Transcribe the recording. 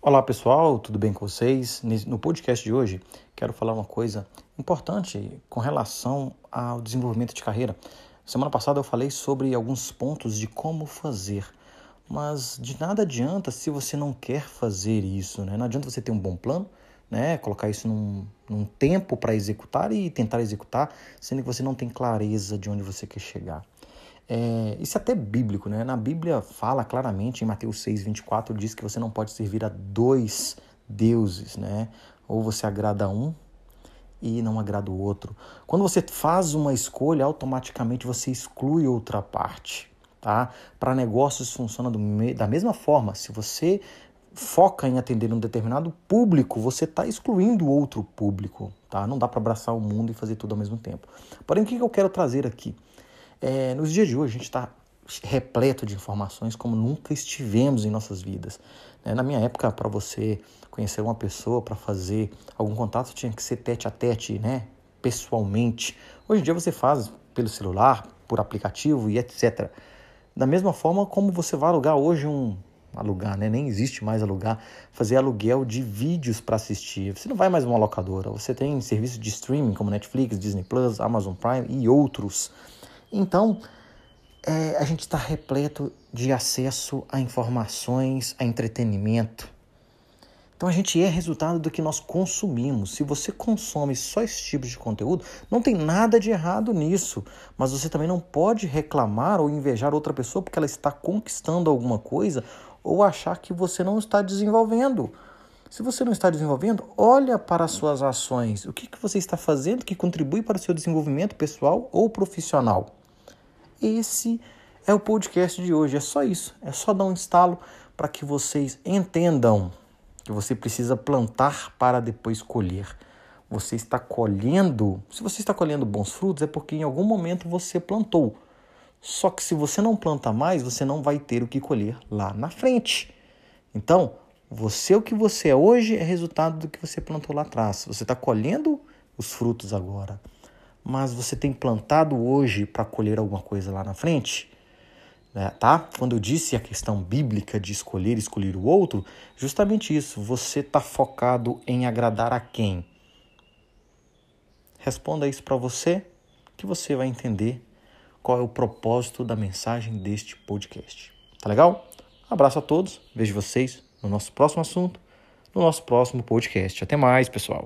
Olá pessoal, tudo bem com vocês? No podcast de hoje quero falar uma coisa importante com relação ao desenvolvimento de carreira. Semana passada eu falei sobre alguns pontos de como fazer, mas de nada adianta se você não quer fazer isso, né? Não adianta você ter um bom plano, né? Colocar isso num, num tempo para executar e tentar executar, sendo que você não tem clareza de onde você quer chegar. É, isso é até bíblico, né? Na Bíblia fala claramente, em Mateus 6, 24, diz que você não pode servir a dois deuses, né? Ou você agrada um e não agrada o outro. Quando você faz uma escolha, automaticamente você exclui outra parte, tá? Para negócios funciona me da mesma forma. Se você foca em atender um determinado público, você está excluindo outro público, tá? Não dá para abraçar o mundo e fazer tudo ao mesmo tempo. Porém, o que eu quero trazer aqui? É, nos dias de hoje, a gente está repleto de informações como nunca estivemos em nossas vidas. Né? Na minha época, para você conhecer uma pessoa, para fazer algum contato, tinha que ser tete a tete, né? pessoalmente. Hoje em dia você faz pelo celular, por aplicativo e etc. Da mesma forma como você vai alugar hoje um alugar, né? Nem existe mais alugar, fazer aluguel de vídeos para assistir. Você não vai mais uma locadora, você tem serviços de streaming como Netflix, Disney Plus, Amazon Prime e outros. Então, é, a gente está repleto de acesso a informações, a entretenimento. Então a gente é resultado do que nós consumimos. Se você consome só esse tipo de conteúdo, não tem nada de errado nisso. Mas você também não pode reclamar ou invejar outra pessoa porque ela está conquistando alguma coisa ou achar que você não está desenvolvendo. Se você não está desenvolvendo, olha para as suas ações. O que, que você está fazendo que contribui para o seu desenvolvimento pessoal ou profissional? Esse é o podcast de hoje. É só isso. É só dar um instalo para que vocês entendam que você precisa plantar para depois colher. Você está colhendo. Se você está colhendo bons frutos, é porque em algum momento você plantou. Só que se você não planta mais, você não vai ter o que colher lá na frente. Então, você o que você é hoje é resultado do que você plantou lá atrás. Você está colhendo os frutos agora mas você tem plantado hoje para colher alguma coisa lá na frente? Né, tá? Quando eu disse a questão bíblica de escolher, escolher o outro, justamente isso. Você está focado em agradar a quem? Responda isso para você, que você vai entender qual é o propósito da mensagem deste podcast. Tá legal? abraço a todos, vejo vocês no nosso próximo assunto, no nosso próximo podcast. Até mais, pessoal.